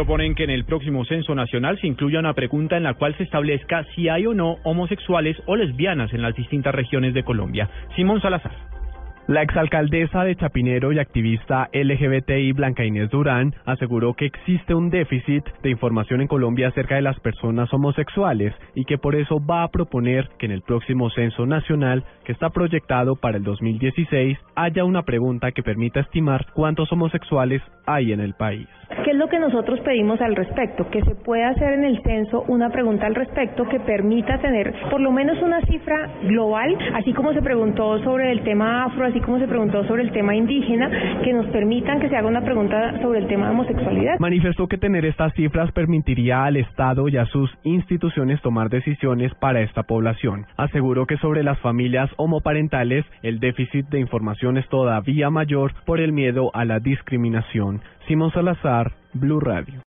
Proponen que en el próximo censo nacional se incluya una pregunta en la cual se establezca si hay o no homosexuales o lesbianas en las distintas regiones de Colombia. Simón Salazar. La exalcaldesa de Chapinero y activista LGBTI Blanca Inés Durán aseguró que existe un déficit de información en Colombia acerca de las personas homosexuales y que por eso va a proponer que en el próximo censo nacional que está proyectado para el 2016 haya una pregunta que permita estimar cuántos homosexuales hay en el país. ¿Qué es lo que nosotros pedimos al respecto? Que se pueda hacer en el censo una pregunta al respecto que permita tener por lo menos una cifra global, así como se preguntó sobre el tema afro, así como se preguntó sobre el tema indígena, que nos permitan que se haga una pregunta sobre el tema de homosexualidad. Manifestó que tener estas cifras permitiría al Estado y a sus instituciones tomar decisiones para esta población. Aseguró que sobre las familias homoparentales el déficit de información es todavía mayor por el miedo a la discriminación. Simón Salazar, Blue Radio.